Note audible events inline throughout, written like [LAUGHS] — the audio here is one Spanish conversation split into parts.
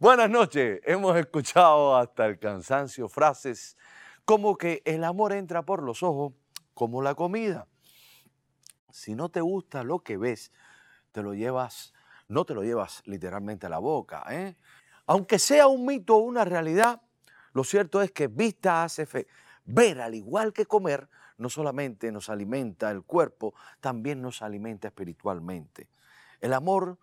Buenas noches. Hemos escuchado hasta el cansancio frases como que el amor entra por los ojos, como la comida. Si no te gusta lo que ves, te lo llevas, no te lo llevas literalmente a la boca. ¿eh? Aunque sea un mito o una realidad, lo cierto es que vista hace fe. Ver, al igual que comer, no solamente nos alimenta el cuerpo, también nos alimenta espiritualmente. El amor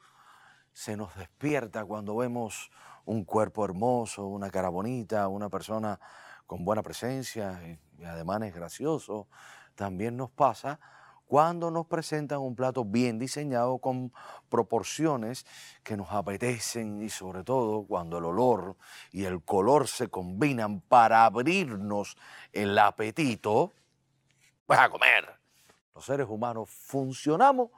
se nos despierta cuando vemos un cuerpo hermoso, una cara bonita, una persona con buena presencia y además es gracioso. También nos pasa cuando nos presentan un plato bien diseñado con proporciones que nos apetecen y sobre todo cuando el olor y el color se combinan para abrirnos el apetito, vas a comer. Los seres humanos funcionamos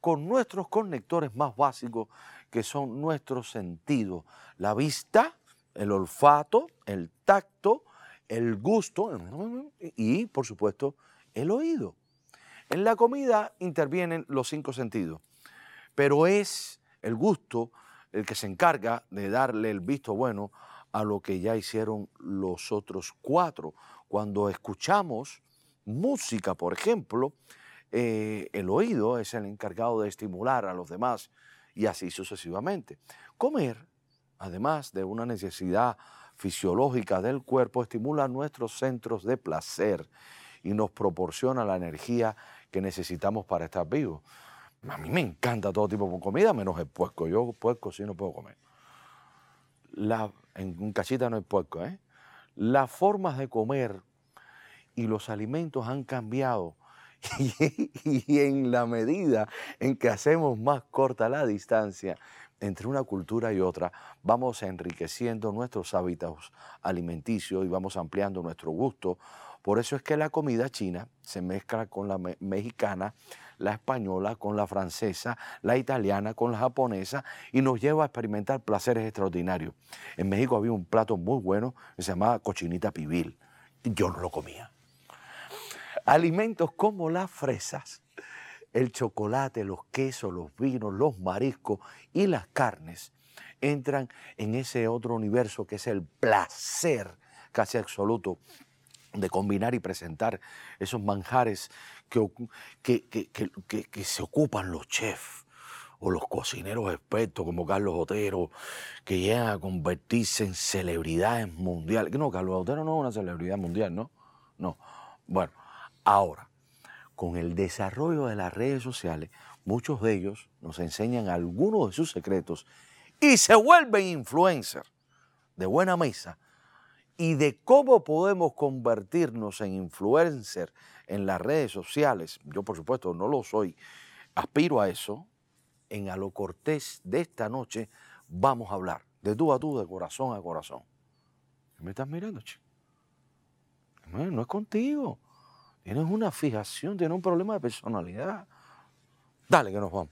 con nuestros conectores más básicos, que son nuestros sentidos. La vista, el olfato, el tacto, el gusto y, por supuesto, el oído. En la comida intervienen los cinco sentidos, pero es el gusto el que se encarga de darle el visto bueno a lo que ya hicieron los otros cuatro. Cuando escuchamos música, por ejemplo, eh, el oído es el encargado de estimular a los demás y así sucesivamente. Comer, además de una necesidad fisiológica del cuerpo, estimula nuestros centros de placer y nos proporciona la energía que necesitamos para estar vivos. A mí me encanta todo tipo de comida, menos el puerco. Yo puerco sí no puedo comer. La, en cachita no hay puerco, ¿eh? Las formas de comer y los alimentos han cambiado [LAUGHS] y, en la medida en que hacemos más corta la distancia entre una cultura y otra, vamos enriqueciendo nuestros hábitos alimenticios y vamos ampliando nuestro gusto. Por eso es que la comida china se mezcla con la mexicana, la española con la francesa, la italiana con la japonesa y nos lleva a experimentar placeres extraordinarios. En México había un plato muy bueno que se llamaba cochinita pibil. Yo no lo comía Alimentos como las fresas, el chocolate, los quesos, los vinos, los mariscos y las carnes entran en ese otro universo que es el placer casi absoluto de combinar y presentar esos manjares que, que, se ocupan los chefs o los cocineros expertos como Carlos Otero, que llegan a convertirse en celebridades mundiales. No, Carlos Otero no es una celebridad mundial, ¿no? No. Bueno, Ahora, con el desarrollo de las redes sociales, muchos de ellos nos enseñan algunos de sus secretos y se vuelven influencers de buena mesa y de cómo podemos convertirnos en influencers en las redes sociales. Yo, por supuesto, no lo soy, aspiro a eso. En A Cortés de esta noche vamos a hablar de tú a tú, de corazón a corazón. ¿Me estás mirando, chico? no es contigo. Tienes una fijación, tienes un problema de personalidad. Dale, que nos vamos.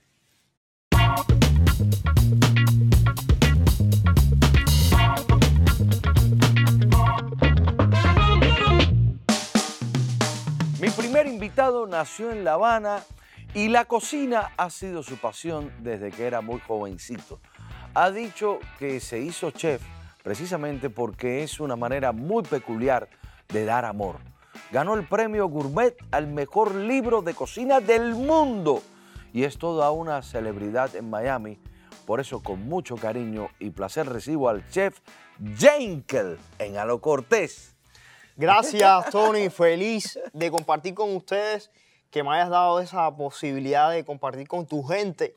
Mi primer invitado nació en La Habana y la cocina ha sido su pasión desde que era muy jovencito. Ha dicho que se hizo chef precisamente porque es una manera muy peculiar de dar amor ganó el premio Gourmet al mejor libro de cocina del mundo y es toda una celebridad en Miami. Por eso con mucho cariño y placer recibo al chef Jenkel en Alo Cortés. Gracias Tony, feliz de compartir con ustedes, que me hayas dado esa posibilidad de compartir con tu gente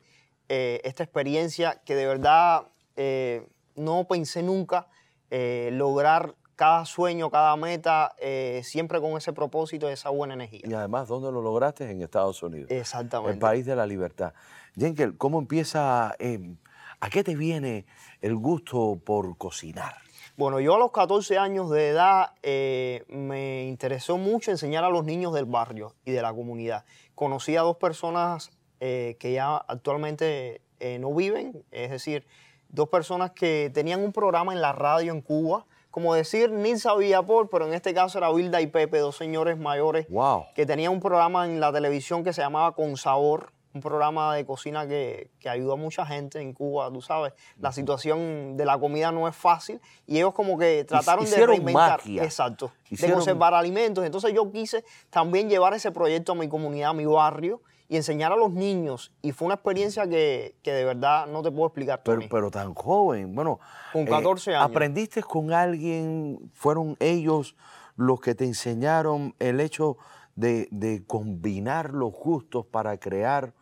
eh, esta experiencia que de verdad eh, no pensé nunca eh, lograr cada sueño, cada meta, eh, siempre con ese propósito, esa buena energía. Y además, ¿dónde lo lograste? En Estados Unidos. Exactamente. El país de la libertad. Jenkel, ¿cómo empieza, em, a qué te viene el gusto por cocinar? Bueno, yo a los 14 años de edad eh, me interesó mucho enseñar a los niños del barrio y de la comunidad. Conocí a dos personas eh, que ya actualmente no viven, es decir, dos personas que tenían un programa en la radio en Cuba como decir Nilsa Villapol, pero en este caso era Wilda y Pepe, dos señores mayores que tenían un programa en la televisión que se llamaba Con Sabor, un programa de cocina que, que ayuda a mucha gente en Cuba, tú sabes. La situación de la comida no es fácil y ellos como que trataron de reinventar. magia. Exacto. Hicieron- De conservar alimentos. Entonces yo quise también llevar ese proyecto a mi comunidad, a mi barrio y enseñar a los niños. Y fue una experiencia que, que de verdad no te puedo explicar. Pero, Tony. pero tan joven, bueno. Con 14 años. ¿Aprendiste con alguien? ¿Fueron ellos los que te enseñaron el hecho de, de combinar los gustos para crear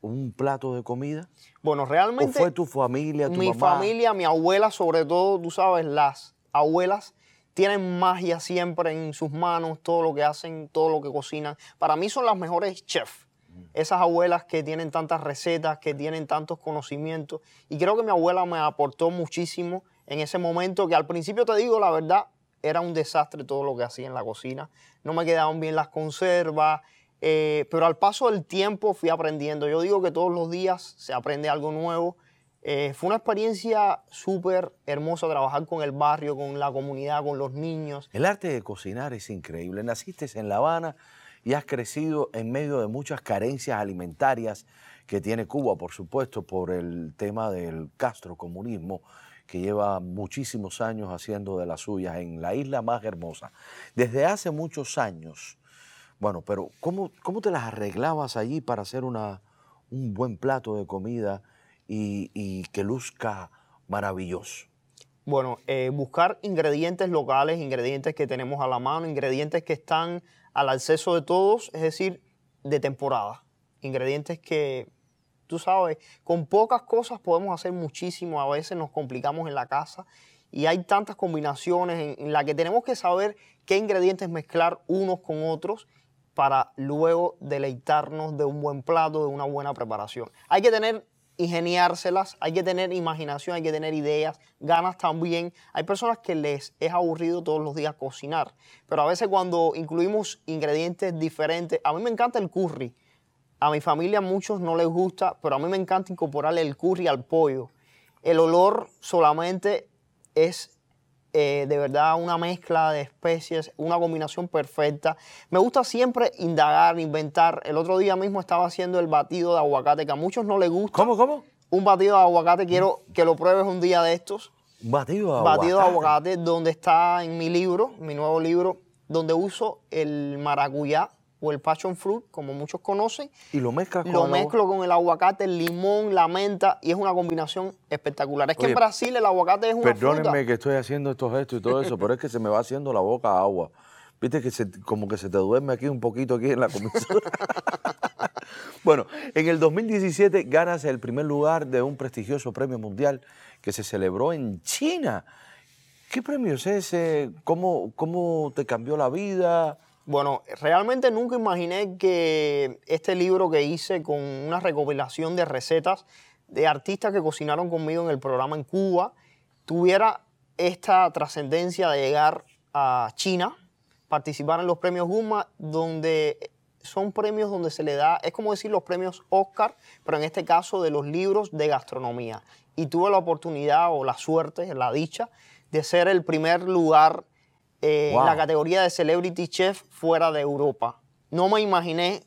un plato de comida? bueno, ¿O realmente... fue tu familia, tu mi mamá? familia, mi abuela, sobre todo, tú sabes, las abuelas tienen magia siempre en sus manos, todo lo que hacen, todo lo que cocinan. Para mí son las mejores chefs. Esas abuelas que tienen tantas recetas, que tienen tantos conocimientos. Y creo que mi abuela me aportó muchísimo en ese momento, que al principio te digo la verdad, era un desastre todo lo que hacía en la cocina. No me quedaban bien las conservas, eh, pero al paso del tiempo fui aprendiendo. Yo digo que todos los días se aprende algo nuevo. Eh, fue una experiencia súper hermosa trabajar con el barrio, con la comunidad, con los niños. El arte de cocinar es increíble. Naciste en La Habana y has crecido en medio de muchas carencias alimentarias que tiene Cuba, por supuesto, por el tema del castrocomunismo que lleva muchísimos años haciendo de las suyas en la isla más hermosa. Desde hace muchos años, bueno, pero ¿cómo, cómo te las arreglabas allí para hacer una, un buen plato de comida y, que luzca maravilloso? Bueno, eh, buscar ingredientes locales, ingredientes que tenemos a la mano, ingredientes que están al acceso de todos, es decir, de temporada. Ingredientes que, tú sabes, con pocas cosas podemos hacer muchísimo, a veces nos complicamos en la casa y hay tantas combinaciones en, en las que tenemos que saber qué ingredientes mezclar unos con otros para luego deleitarnos de un buen plato, de una buena preparación. Hay que tener ingeniárselas, hay que tener imaginación, hay que tener ideas, ganas también. Hay personas que les es aburrido todos los días cocinar, pero a veces cuando incluimos ingredientes diferentes, a mí me encanta el curry. A mi familia muchos no les gusta, pero a mí me encanta incorporarle el curry al pollo. El olor solamente es eh, de verdad una mezcla de especies, una combinación perfecta. Me gusta siempre indagar, inventar. El otro día mismo estaba haciendo el batido de aguacate, que a muchos no les gusta. ¿Cómo, cómo? Un batido de aguacate, quiero que lo pruebes un día de estos. Batido de Batido de aguacate. aguacate, donde está en mi libro, mi nuevo libro, donde uso el maracuyá o el passion fruit, como muchos conocen. Y lo mezclas con Lo el agua- mezclo con el aguacate, el limón, la menta y es una combinación espectacular. Es que en Brasil el aguacate es una Perdónenme fruta. que estoy haciendo estos gestos y todo eso, pero es que se me va haciendo la boca agua. Viste que se, como que se te duerme aquí un poquito aquí en la comisura. [LAUGHS] bueno, en el 2017 ganas el primer lugar de un prestigioso premio mundial que se celebró en China. ¿Qué premio es ese? ¿Cómo, cómo te cambió la vida? Bueno, realmente nunca imaginé que este libro que hice con una recopilación de recetas de artistas que cocinaron conmigo en el programa en Cuba tuviera esta trascendencia de llegar a China, participar en los premios Guma, donde son premios donde se le da, es como decir los premios Oscar, pero en este caso de los libros de gastronomía. Y tuve la oportunidad o la suerte, la dicha, de ser el primer lugar eh, Wow. la categoría de Celebrity Chef fuera de Europa. No me imaginé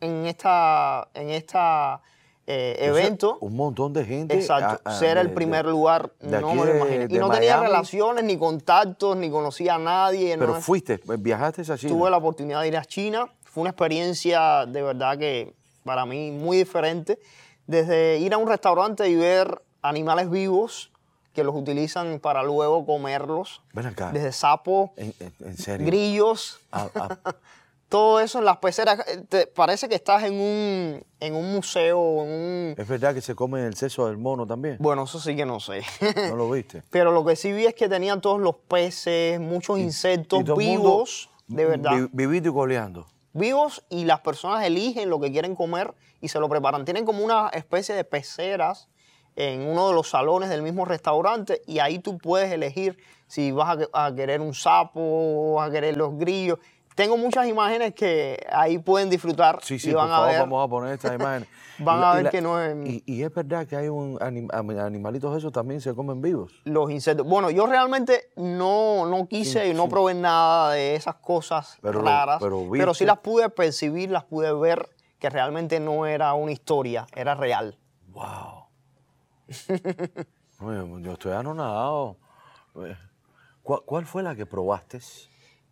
en esta, en esta eh, evento. un montón de gente. Exacto, ah, ah, ser el de- primer de- lugar, de no me lo imaginé. Y no tenía Miami. relaciones, ni contactos, ni conocía a nadie. Pero no- fuiste, viajaste a China. Tuve la oportunidad de ir a China. Fue una experiencia de verdad que para mí muy diferente. Desde ir a un restaurante y ver animales vivos que los utilizan para luego comerlos. Ven acá. Desde sapos, En, en- en serio. grillos, Ah, ah, [LAUGHS] todo eso en las peceras. Eh, te- parece que estás en un, en un museo, en un... es verdad que se come el seso del mono también. Bueno, eso sí que no sé. [LAUGHS] ¿No lo viste? Pero lo que sí vi es que tenían todos los peces, muchos insectos Y vivos, de verdad. vi- vivito y coleando. vivos y las personas eligen lo que quieren comer y se lo preparan. Tienen como una especie de peceras en uno de los salones del mismo restaurante y ahí tú puedes elegir si vas a, que- a querer un sapo, vas a querer los grillos. Tengo muchas imágenes que ahí pueden disfrutar Sí, sí, y por van a favor, ver. vamos a poner estas [LAUGHS] imágenes. Van Y a ver que no es- Y, y es verdad que hay un anim- animalitos esos también se comen vivos. los insectos. Bueno, yo realmente no, no quise Sí, y no sí. probé nada de esas cosas Pero raras, pero pero sí las pude percibir, las pude ver, que realmente no era una historia, era real. ¡Wow! [LAUGHS] Oye, yo estoy anonadado. Eh, ¿Cuál, cuál fue la que probaste?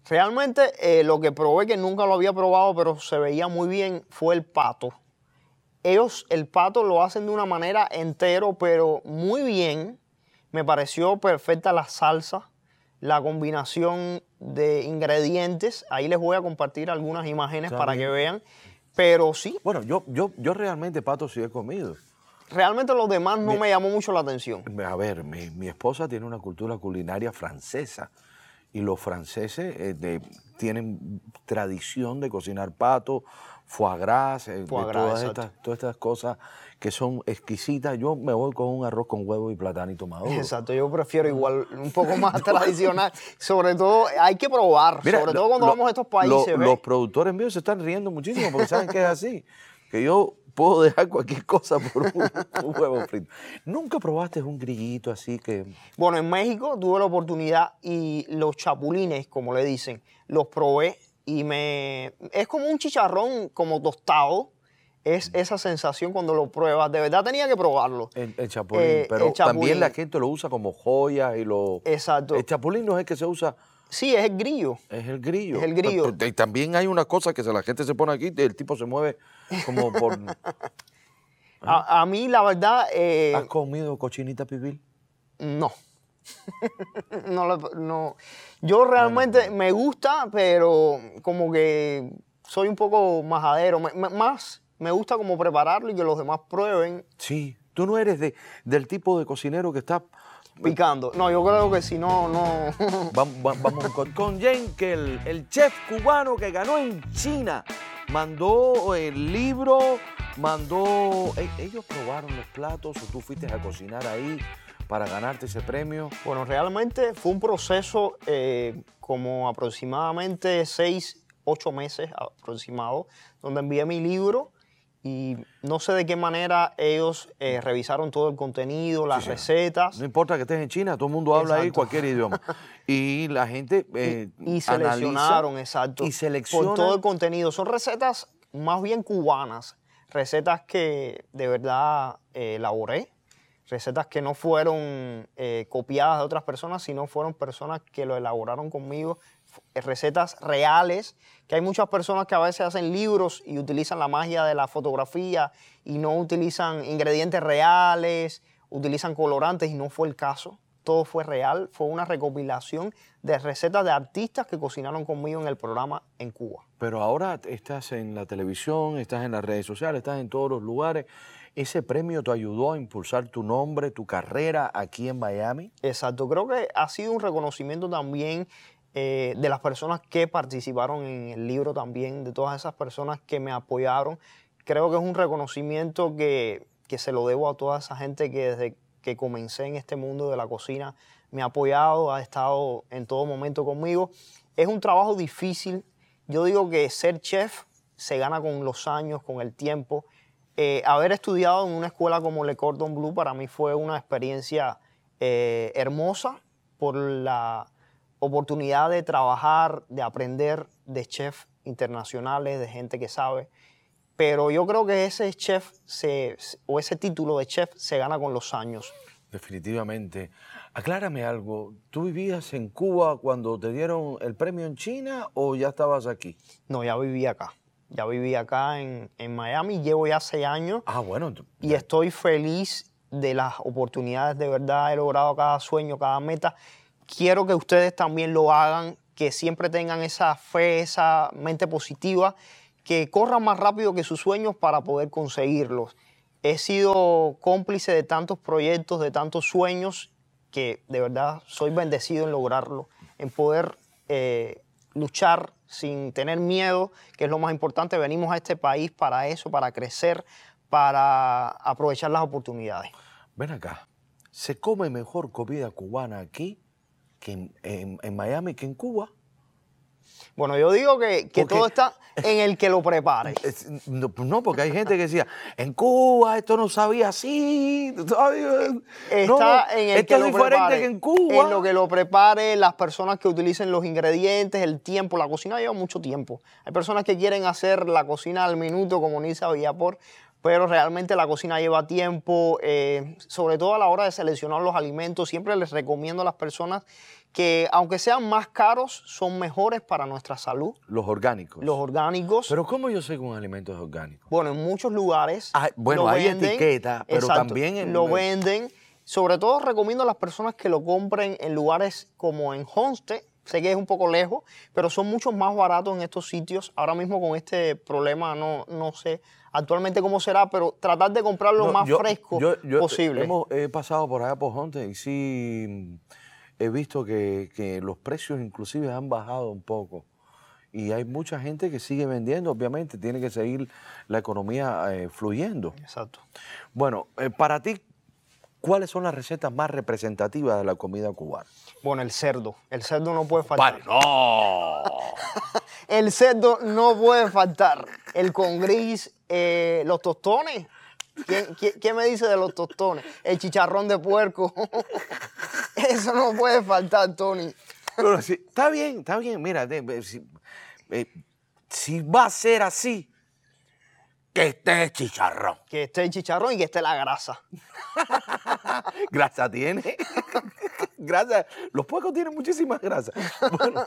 Realmente eh, lo que probé, que nunca lo había probado, pero se veía muy bien, fue el pato. Ellos el pato lo hacen de una manera entero, pero muy bien. Me pareció perfecta la salsa, la combinación de ingredientes. Ahí les voy a compartir algunas imágenes Está para bien. que vean. Pero sí, Bueno, yo, yo, yo realmente pato sí he comido. Realmente los demás no me llamó mucho la atención. A ver, mi, mi esposa tiene una cultura culinaria francesa y los franceses eh, de- tienen tradición de cocinar pato, foie gras, eh, Foie gras, todas, estas, todas estas cosas que son exquisitas. Yo me voy con un arroz con huevo y platanito maduro. Exacto, yo prefiero igual un poco más [LAUGHS] tradicional. Sobre todo, hay que probar. Mira, sobre todo cuando lo- vamos a estos países. los productores míos se están riendo muchísimo porque saben que es así. Que yo puedo dejar cualquier cosa por un, [LAUGHS] un huevo frito. ¿Nunca probaste un grillito así que... Bueno, en México tuve la oportunidad y los chapulines, como le dicen, los probé y me... Es como un chicharrón como tostado. Es esa sensación cuando lo pruebas. De verdad tenía que probarlo. El, el chapulín, Eh, pero el chapulín. también la gente lo usa como joya y lo... Exacto. El chapulín no es el que se usa, Sí, es el grillo. es el grillo. Es el grillo. Y también hay una cosa que se, la gente se pone aquí, el tipo se mueve como por... [LAUGHS] A, a mí, la verdad, eh, ¿Has comido cochinita pibil? no. [LAUGHS] no, lo- no. Yo realmente me gusta, pero como que soy un poco majadero. Me- me- más me gusta como prepararlo y que los demás prueben Sí. Tú no eres de, del tipo de cocinero que está... picando. No, yo creo que si no, no. [LAUGHS] Vamos, va- vamos con, con Jenkel, el chef cubano que ganó en China. Mandó el libro, mandó... e- ¿Ellos probaron los platos o tú fuiste a cocinar ahí para ganarte ese premio? Bueno, realmente fue un proceso eh, como aproximadamente seis, ocho meses aproximado, donde envié mi libro y no sé de qué manera ellos eh, revisaron todo el contenido, las sí. recetas. No importa que estés en China, todo el mundo habla ahí Exacto. cualquier idioma. [LAUGHS] Y la gente eh, y seleccionaron, exacto. Y selecciona. Por todo el contenido. Son recetas más bien cubanas, recetas que de verdad eh, elaboré, recetas que no fueron copiadas de otras personas, sino fueron personas que lo elaboraron conmigo, recetas reales, que hay muchas personas que a veces hacen libros y utilizan la magia de la fotografía y no utilizan ingredientes reales, utilizan colorantes y no fue el caso todo fue real, fue una recopilación de recetas de artistas que cocinaron conmigo en el programa en Cuba. Pero ahora estás en la televisión, estás en las redes sociales, estás en todos los lugares. ¿Ese premio te ayudó a impulsar tu nombre, tu carrera aquí en Miami? Exacto, creo que ha sido un reconocimiento también eh, de las personas que participaron en el libro también, de todas esas personas que me apoyaron. Creo que es un reconocimiento que, que se lo debo a toda esa gente que desde que comencé en este mundo de la cocina me ha apoyado, ha estado en todo momento conmigo. Es un trabajo difícil. Yo digo que ser chef se gana con los años, con el tiempo. Eh, haber estudiado en una escuela como Le Cordon Bleu para mí fue una experiencia eh, hermosa por la oportunidad de trabajar, de aprender de chefs internacionales, de gente que sabe. Pero yo creo que ese chef se- o ese título de chef se gana con los años. Definitivamente. Aclárame algo. ¿Tú vivías en Cuba cuando te dieron el premio en China o ya estabas aquí? No, ya viví acá. Ya viví acá en, en Miami, llevo ya seis años Ah, bueno. y estoy feliz de las oportunidades. De verdad he logrado cada sueño, cada meta. Quiero que ustedes también lo hagan, que siempre tengan esa fe, esa mente positiva, que corran más rápido que sus sueños para poder conseguirlos. He sido cómplice de tantos proyectos, de tantos sueños, que de verdad soy bendecido en lograrlo, en poder eh, luchar sin tener miedo, que es lo más importante. Venimos a este país para eso, para crecer, para aprovechar las oportunidades. Ven acá. ¿Se come mejor comida cubana aquí que en, en- en Miami que en Cuba? Bueno, yo digo que, que Porque- todo está [LAUGHS] en el que lo prepare. No, no, porque hay gente que decía, en Cuba esto no sabía así. Está no, en el esto que es lo diferente prepare. que en Cuba. En lo que lo prepare, las personas que utilicen los ingredientes, el tiempo. La cocina lleva mucho tiempo. Hay personas que quieren hacer la cocina al minuto, como Nisa Villapor, pero realmente la cocina lleva tiempo, eh, sobre todo a la hora de seleccionar los alimentos. Siempre les recomiendo a las personas que, aunque sean más caros, son mejores para nuestra salud. Los orgánicos. Los orgánicos. Pero ¿cómo yo sé que un alimento es orgánico? Bueno, en muchos lugares. Ah, bueno, lo hay venden, etiqueta, pero también en- lo venden. Sobre todo recomiendo a las personas que lo compren en lugares como en Homestead. Sé que es un poco lejos, pero son mucho más baratos en estos sitios. Ahora mismo con este problema no, no sé actualmente cómo será, pero tratar de comprar lo No, más yo- fresco yo- yo- posible. Hemos he pasado por allá por Honte y sí mm, he visto que, que los precios inclusive han bajado un poco. Y hay mucha gente que sigue vendiendo, obviamente, tiene que seguir la economía eh, fluyendo. Exacto. Bueno, eh, para ti, ¿cuáles son las recetas más representativas de la comida cubana? Bueno, el cerdo. El cerdo no puede faltar. Vale, no. [LAUGHS] El cerdo no puede faltar. El con gris, eh, los tostones. ¿Quién, quién- quién me dice de los tostones? El chicharrón de puerco. [LAUGHS] Eso no puede faltar, Tony. Pero está bien, está bien. Mira, si, eh, si va a ser así, que esté chicharrón. Que esté el chicharrón y que esté la grasa. [LAUGHS] Grasa tiene. [LAUGHS] grasa. Los puercos tienen muchísima grasa. Bueno,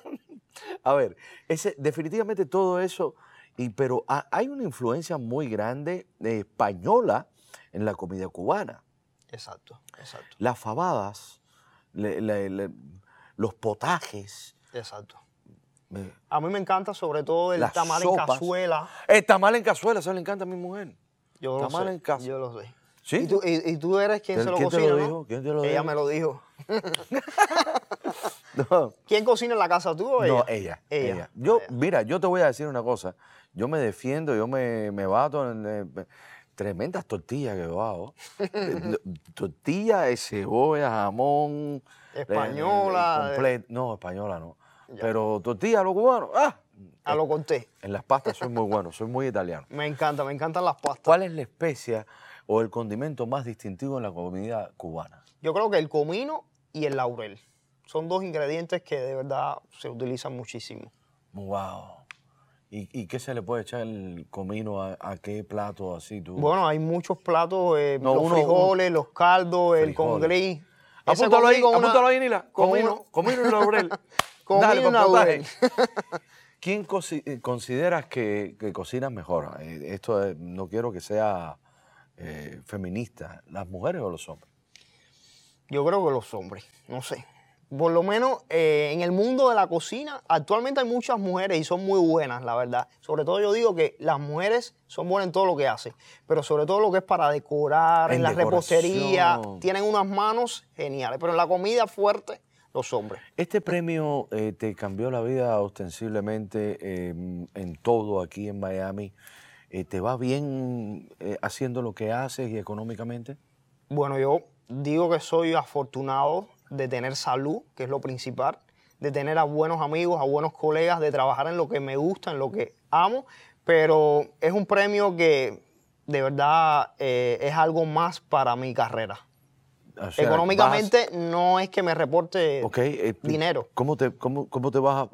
a ver, ese, definitivamente todo eso, y, pero ha- hay una influencia muy grande eh, española en la comida cubana. Exacto, exacto, Las fabadas, le- le- le- los potajes. exacto. eh, A mí me encanta sobre todo el Las tamal sopas. en cazuela. El tamal en cazuela, eso le encanta a mi mujer. Yo lo Tamal sé. en casa. Yo lo sé. ¿Sí? ¿Y tú, y- y tú eres quien ¿Quién- se lo quién te cocina, lo ¿no? dijo? ¿Quién te lo Ella dijo? me lo dijo. [LAUGHS] No. ¿Quién cocina en la casa, tú o ella? No, ella, Ella. ella. Yo, Ella. mira, yo te voy a decir una cosa. Yo me defiendo, yo me, me bato en eh, tremendas tortillas que yo hago. Eh, [LAUGHS] tortillas de cebolla, jamón. eh, Española, eh, complet- No, española no. Pero tortilla a lo cubano. ¡Ah! A lo conté. En las pastas soy muy bueno, soy muy italiano. Me encanta, me encantan las pastas. ¿Cuál es la especia o el condimento más distintivo en la comida cubana? Yo creo que el comino y el laurel son dos ingredientes que de verdad se utilizan muchísimo. Wow. ¿Y, y qué se le puede echar el comino a, a qué plato así tú? Bueno, hay muchos platos, eh, No, los uno- frijoles, los caldos, el con Frijoles. Ese Apúntalo ahí, con una- apúntalo ahí, Nila. con Comino, comino y laurel. [LAUGHS] Comino Dale, potaje. laurel. [LAUGHS] ¿Quién eh, consideras que, que cocina mejor? Eh, Esto es- no quiero que sea eh, feminista, ¿las mujeres o los hombres? Yo creo que los hombres, no sé. Por lo menos eh, en el mundo de la cocina, actualmente hay muchas mujeres y son muy buenas, la verdad. Sobre todo yo digo que las mujeres son buenas en todo lo que hacen, pero sobre todo lo que es para decorar, en, En la repostería, tienen unas manos geniales. Pero en la comida fuerte, los hombres. Este premio eh, te cambió la vida ostensiblemente eh, en todo aquí en Miami. Eh, ¿Te va bien haciendo lo que haces y económicamente? Bueno, yo digo que soy afortunado de tener salud, que es lo principal, de tener a buenos amigos, a buenos colegas, de trabajar en lo que me gusta, en lo que amo, pero es un premio que de verdad eh, es algo más para mi carrera. O sea, Económicamente no es que me reporte eh, dinero. ¿Cómo te, cómo, cómo te vas a-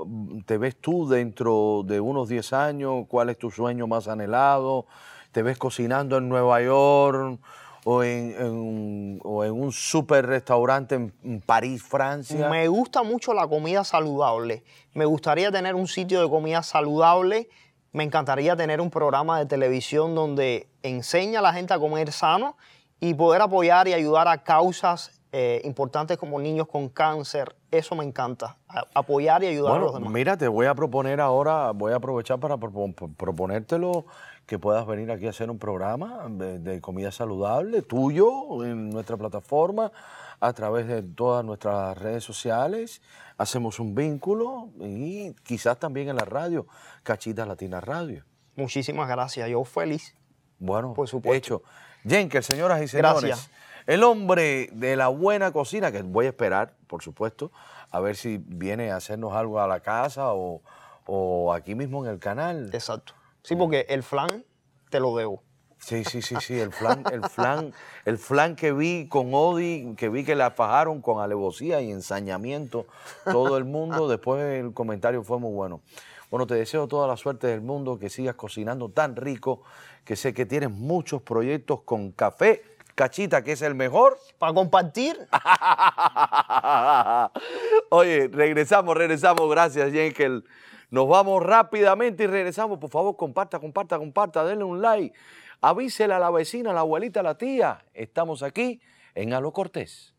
te ves tú dentro de unos 10 años? ¿Cuál es tu sueño más anhelado? ¿Te ves cocinando en Nueva York o en, o en un super restaurante en París, Francia? Me gusta mucho la comida saludable. Me gustaría tener un sitio de comida saludable. Me encantaría tener un programa de televisión donde enseña a la gente a comer sano y poder apoyar y ayudar a causas eh, importantes como niños con cáncer. Eso me encanta. a- apoyar y ayudar a los demás. mira, te voy a proponer ahora, voy a aprovechar para propo- pro- proponértelo que puedas venir aquí a hacer un programa de, de comida saludable tuyo en nuestra plataforma a través de todas nuestras redes sociales. Hacemos un vínculo y quizás también en la radio, Cachita Latina Radio. Muchísimas gracias. Yo feliz. Bueno, Por supuesto. hecho. Jenker, señoras y señores, Gracias. El hombre de la buena cocina, que voy a esperar, por supuesto, a ver si viene a hacernos algo a la casa o, o aquí mismo en el canal. Exacto. Sí, porque el flan te lo debo. Sí, sí, sí, sí, el flan, el flan, el flan que vi con Odi, que vi que la fajaron con alevosía y ensañamiento todo el mundo, después el comentario fue muy bueno. Bueno, te deseo toda la suerte del mundo, que sigas cocinando tan rico, que sé que tienes muchos proyectos con café cachita, que es el mejor. Para compartir. [LAUGHS] Oye, regresamos, regresamos. Gracias, Jenkel. Nos vamos rápidamente y regresamos. Por favor, comparta, comparta, comparta. Denle un like. Avísele a la vecina, a la abuelita, a la tía. Estamos aquí en Alo Cortés.